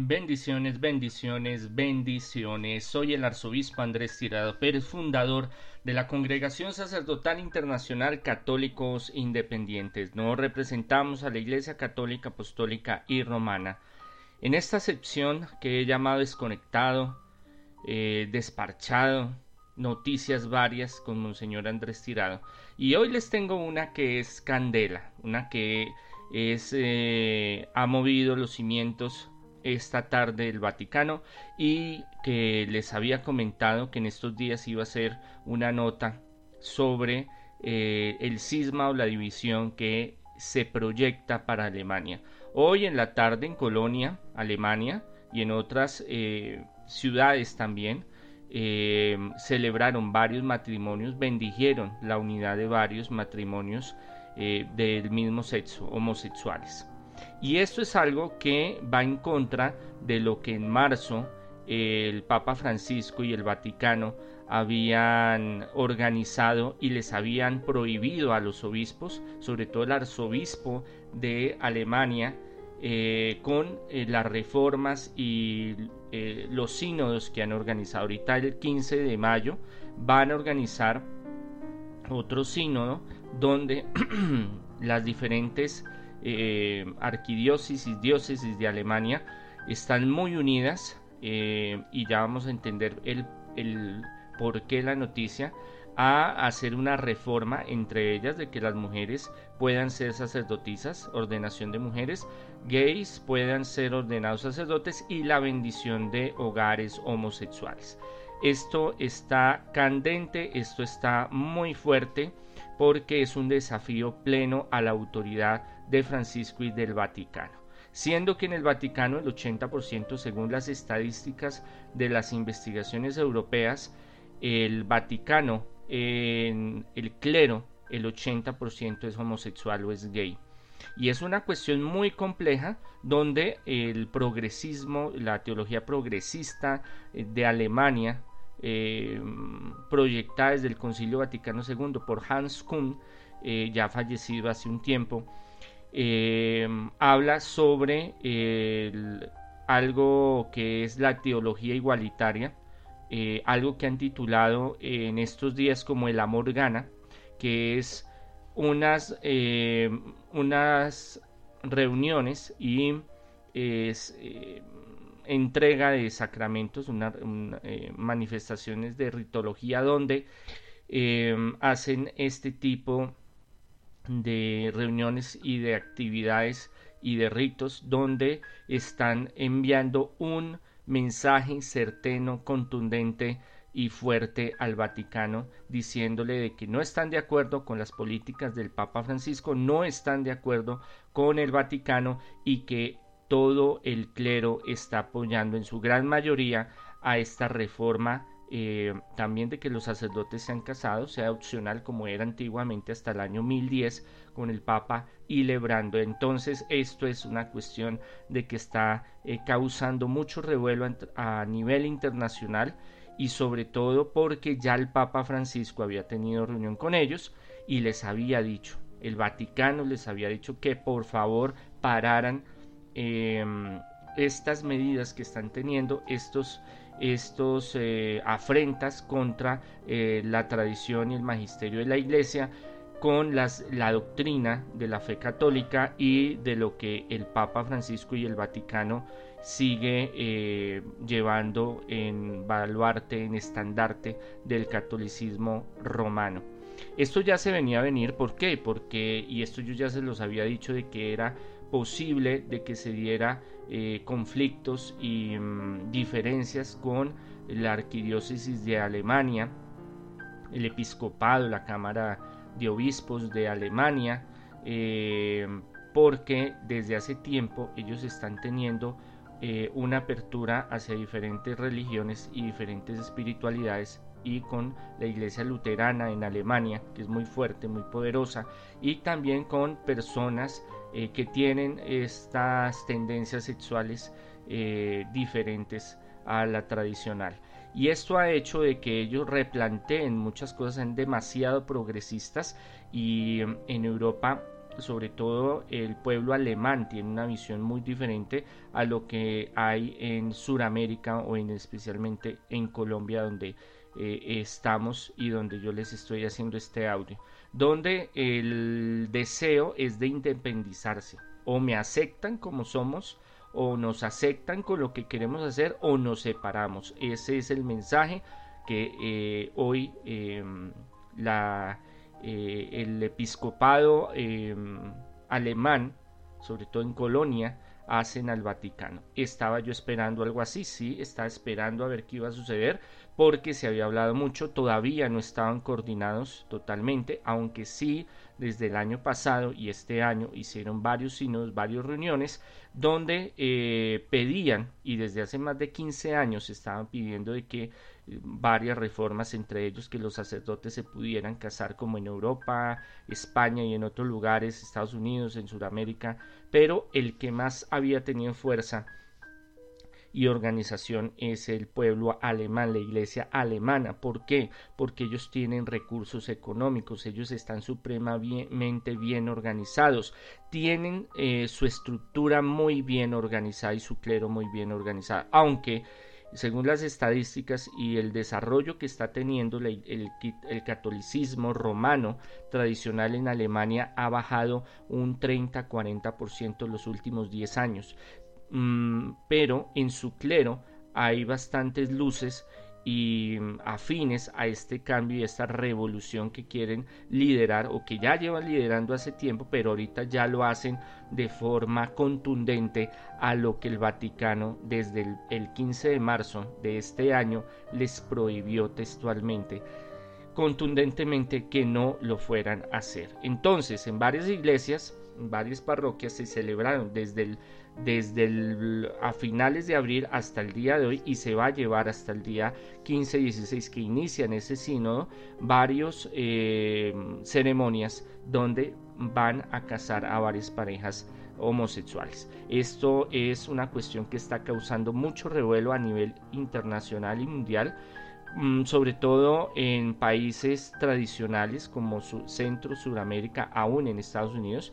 Bendiciones, bendiciones, bendiciones. Soy el arzobispo Andrés Tirado Pérez, fundador de la Congregación Sacerdotal Internacional Católicos Independientes. Nos representamos a la Iglesia Católica Apostólica y Romana. En esta sección que he llamado desconectado, eh, desparchado, noticias varias con Monseñor Andrés Tirado. Y hoy les tengo una que es candela, una que es, eh, ha movido los cimientos esta tarde el Vaticano y que les había comentado que en estos días iba a ser una nota sobre eh, el cisma o la división que se proyecta para Alemania. Hoy en la tarde en Colonia, Alemania, y en otras eh, ciudades también, eh, celebraron varios matrimonios, bendijeron la unidad de varios matrimonios del mismo sexo, homosexuales. Y esto es algo que va en contra de lo que en marzo el Papa Francisco y el Vaticano habían organizado y les habían prohibido a los obispos, sobre todo el arzobispo de Alemania, eh, con eh, las reformas y eh, los sínodos que han organizado. Ahorita el 15 de mayo van a organizar otro sínodo donde las diferentes eh, arquidiócesis, diócesis de Alemania están muy unidas eh, y ya vamos a entender el, el por qué la noticia a hacer una reforma entre ellas de que las mujeres puedan ser sacerdotisas, ordenación de mujeres, gays puedan ser ordenados sacerdotes y la bendición de hogares homosexuales. Esto está candente, esto está muy fuerte porque es un desafío pleno a la autoridad de Francisco y del Vaticano. Siendo que en el Vaticano el 80% según las estadísticas de las investigaciones europeas, el Vaticano, en el clero, el 80% es homosexual o es gay. Y es una cuestión muy compleja donde el progresismo, la teología progresista eh, de Alemania, eh, proyectada desde el Concilio Vaticano II por Hans Kuhn, eh, ya fallecido hace un tiempo, eh, habla sobre algo que es la teología igualitaria, algo que han titulado en estos días como el amor gana, que es unas, unas reuniones y es, entrega de sacramentos, eh, manifestaciones de ritología donde em, hacen este tipo de reuniones y de actividades y de ritos donde están enviando un mensaje certeno, contundente y fuerte al Vaticano diciéndole de que no están de acuerdo con las políticas del Papa Francisco, no están de acuerdo con el Vaticano y que todo el clero está apoyando en su gran mayoría a esta reforma eh, también de que los sacerdotes sean casados, sea opcional como era antiguamente hasta el año 1010 con el Papa y Lebrando. Entonces esto es una cuestión de que está eh, causando mucho revuelo a nivel internacional y sobre todo porque ya el Papa Francisco había tenido reunión con ellos y les había dicho, el Vaticano les había dicho que por favor pararan Em, estas medidas que están teniendo estos estos eh, afrentas contra eh, la tradición y el magisterio de la iglesia con las, la doctrina de la fe católica y de lo que el Papa Francisco y el Vaticano sigue eh, llevando en baluarte, en estandarte del catolicismo romano. Esto ya se venía a venir, ¿por qué? Porque, y esto yo ya se los había dicho de que era posible de que se diera eh, conflictos y mm, diferencias con la arquidiócesis de Alemania, el episcopado, la Cámara de Obispos de Alemania, eh, porque desde hace tiempo ellos están teniendo eh, una apertura hacia diferentes religiones y diferentes espiritualidades y con la iglesia luterana en Alemania, que es muy fuerte, muy poderosa, y también con personas eh, que tienen estas tendencias sexuales eh, diferentes a la tradicional. Y esto ha hecho de que ellos replanteen muchas cosas, sean demasiado progresistas y mm, en Europa sobre todo el pueblo alemán tiene una visión muy diferente a lo que hay en Sudamérica o en especialmente en Colombia donde eh, estamos y donde yo les estoy haciendo este audio, donde el deseo es de independizarse o me aceptan como somos o nos aceptan con lo que queremos hacer o nos separamos. Ese es el mensaje que eh, hoy em, la eh, el episcopado em, alemán, sobre todo en Colonia, hacen al Vaticano. Estaba yo esperando algo así, sí, estaba esperando a ver qué iba a suceder, porque se había hablado mucho, todavía no estaban coordinados totalmente, aunque sí desde el año pasado y este año hicieron varios sínodos, varias reuniones, donde eh, pedían, y desde hace más de 15 años estaban pidiendo de que varias reformas, entre ellos que los sacerdotes se pudieran casar como en Europa, España y en otros lugares, Estados Unidos, en Sudamérica, pero el que más había tenido fuerza y organización es el pueblo alemán, la iglesia alemana. ¿Por qué? Porque ellos tienen recursos económicos, ellos están supremamente bien organizados, tienen eh, su estructura muy bien organizada y su clero muy bien organizado, aunque según las estadísticas y el desarrollo que está teniendo el, catolicismo romano tradicional en Alemania ha bajado un 30-40% en los últimos 10 años. Mm, pero en su clero hay bastantes luces y mm, afines a este cambio y esta revolución que quieren liderar o que ya llevan liderando hace tiempo, pero ahorita ya lo hacen de forma contundente a lo que el Vaticano desde el, el 15 de marzo de este año les prohibió textualmente contundentemente que no lo fueran a hacer. Entonces, en varias iglesias, varias parroquias se celebraron desde el desde a finales de abril hasta el día de hoy y se va a llevar hasta el día 15-16 que inician ese sínodo varios eh, ceremonias donde van a casar a varias parejas homosexuales. Esto es una cuestión que está causando mucho revuelo a nivel internacional y mundial mm, sobre todo en países tradicionales como su Centro, Sudamérica, aún en Estados Unidos,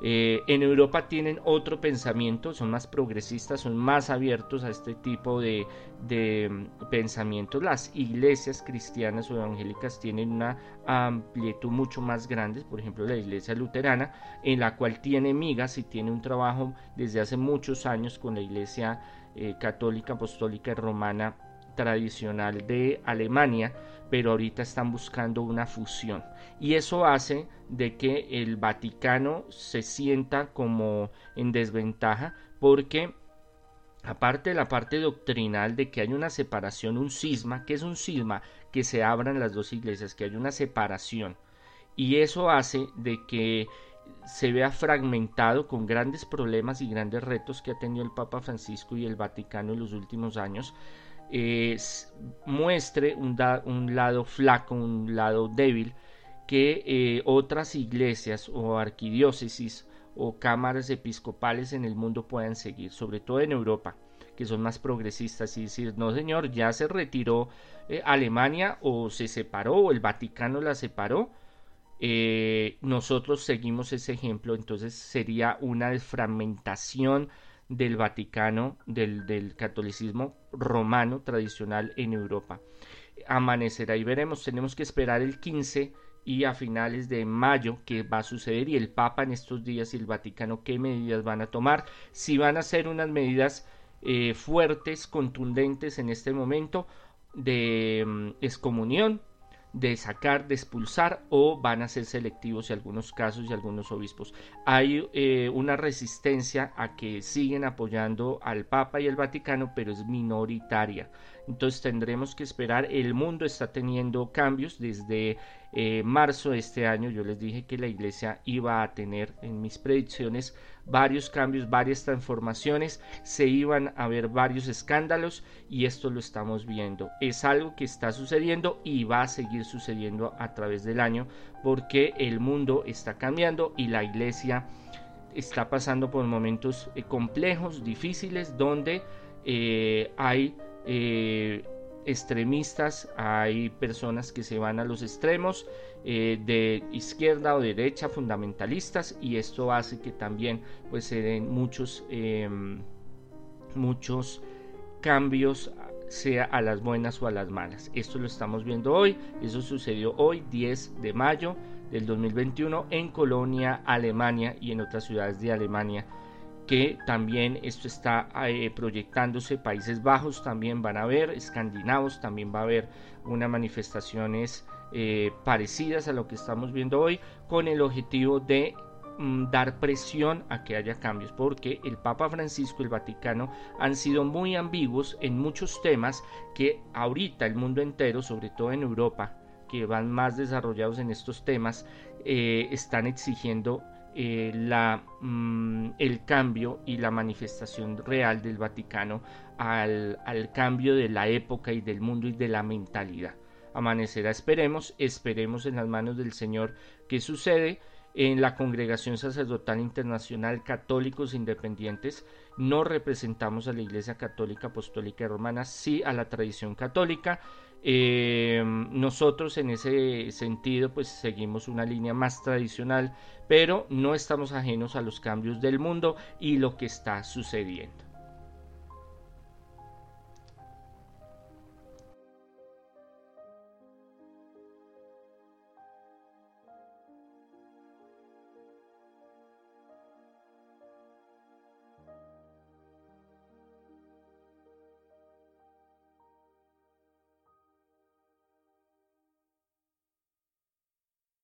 eh, en Europa tienen otro pensamiento, son más progresistas, son más abiertos a este tipo de, mm, pensamientos. Las iglesias cristianas o evangélicas tienen una amplitud mucho más grande, por ejemplo la iglesia luterana, en la cual tiene migas y tiene un trabajo desde hace muchos años con la iglesia eh, católica, apostólica y romana tradicional de Alemania, pero ahorita están buscando una fusión. Y eso hace de que el Vaticano se sienta como en desventaja porque aparte de la parte doctrinal de que hay una separación, un cisma, que es un cisma que se abran las dos iglesias, que hay una separación. Y eso hace de que se vea fragmentado con grandes problemas y grandes retos que ha tenido el Papa Francisco y el Vaticano en los últimos años, muestre un, lado flaco, un lado débil que eh, otras iglesias o arquidiócesis o cámaras episcopales en el mundo puedan seguir, sobre todo en Europa, que son más progresistas y decir, no señor, ya se retiró eh, Alemania o se separó o el Vaticano la separó, eh, nosotros seguimos ese ejemplo, entonces sería una desfragmentación del Vaticano, del, del catolicismo romano tradicional en Europa. Amanecerá y veremos, tenemos que esperar el 15 y a finales de mayo qué va a suceder y el Papa en estos días y el Vaticano qué medidas van a tomar, si van a ser unas medidas eh, fuertes, contundentes en este momento de mm, excomunión de sacar, de expulsar o van a ser selectivos en algunos casos y algunos obispos. Hay eh, una resistencia a que siguen apoyando al Papa y al Vaticano, pero es minoritaria. Entonces tendremos que esperar. El mundo está teniendo cambios desde eh, marzo de este año. Yo les dije que la iglesia iba a tener en mis predicciones varios cambios, varias transformaciones. Se iban a ver varios escándalos y esto lo estamos viendo. Es algo que está sucediendo y va a seguir sucediendo a través del año porque el mundo está cambiando y la iglesia está pasando por momentos eh, complejos, difíciles, donde eh, hay eh, extremistas, hay personas que se van a los extremos eh, de izquierda o derecha fundamentalistas y esto hace que también pues se den muchos em, muchos cambios sea a las buenas o a las malas. Esto lo estamos viendo hoy, eso sucedió hoy 10 de mayo del 2021 en Colonia, Alemania y en otras ciudades de Alemania que también esto está eh, proyectándose, Países Bajos también van a ver, escandinavos también va a haber unas manifestaciones eh, parecidas a lo que estamos viendo hoy, con el objetivo de mm, dar presión a que haya cambios, porque el Papa Francisco y el Vaticano han sido muy ambiguos en muchos temas que ahorita el mundo entero, sobre todo en Europa, que van más desarrollados en estos temas, eh, están exigiendo eh, la, mm, el cambio y la manifestación real del Vaticano al, al, cambio de la época y del mundo y de la mentalidad. Amanecerá, esperemos, esperemos en las manos del Señor qué sucede. En la Congregación Sacerdotal Internacional Católicos Independientes no representamos a la Iglesia Católica Apostólica Romana, sí a la tradición católica. Eh, nosotros en ese sentido pues seguimos una línea más tradicional, pero no estamos ajenos a los cambios del mundo y lo que está sucediendo.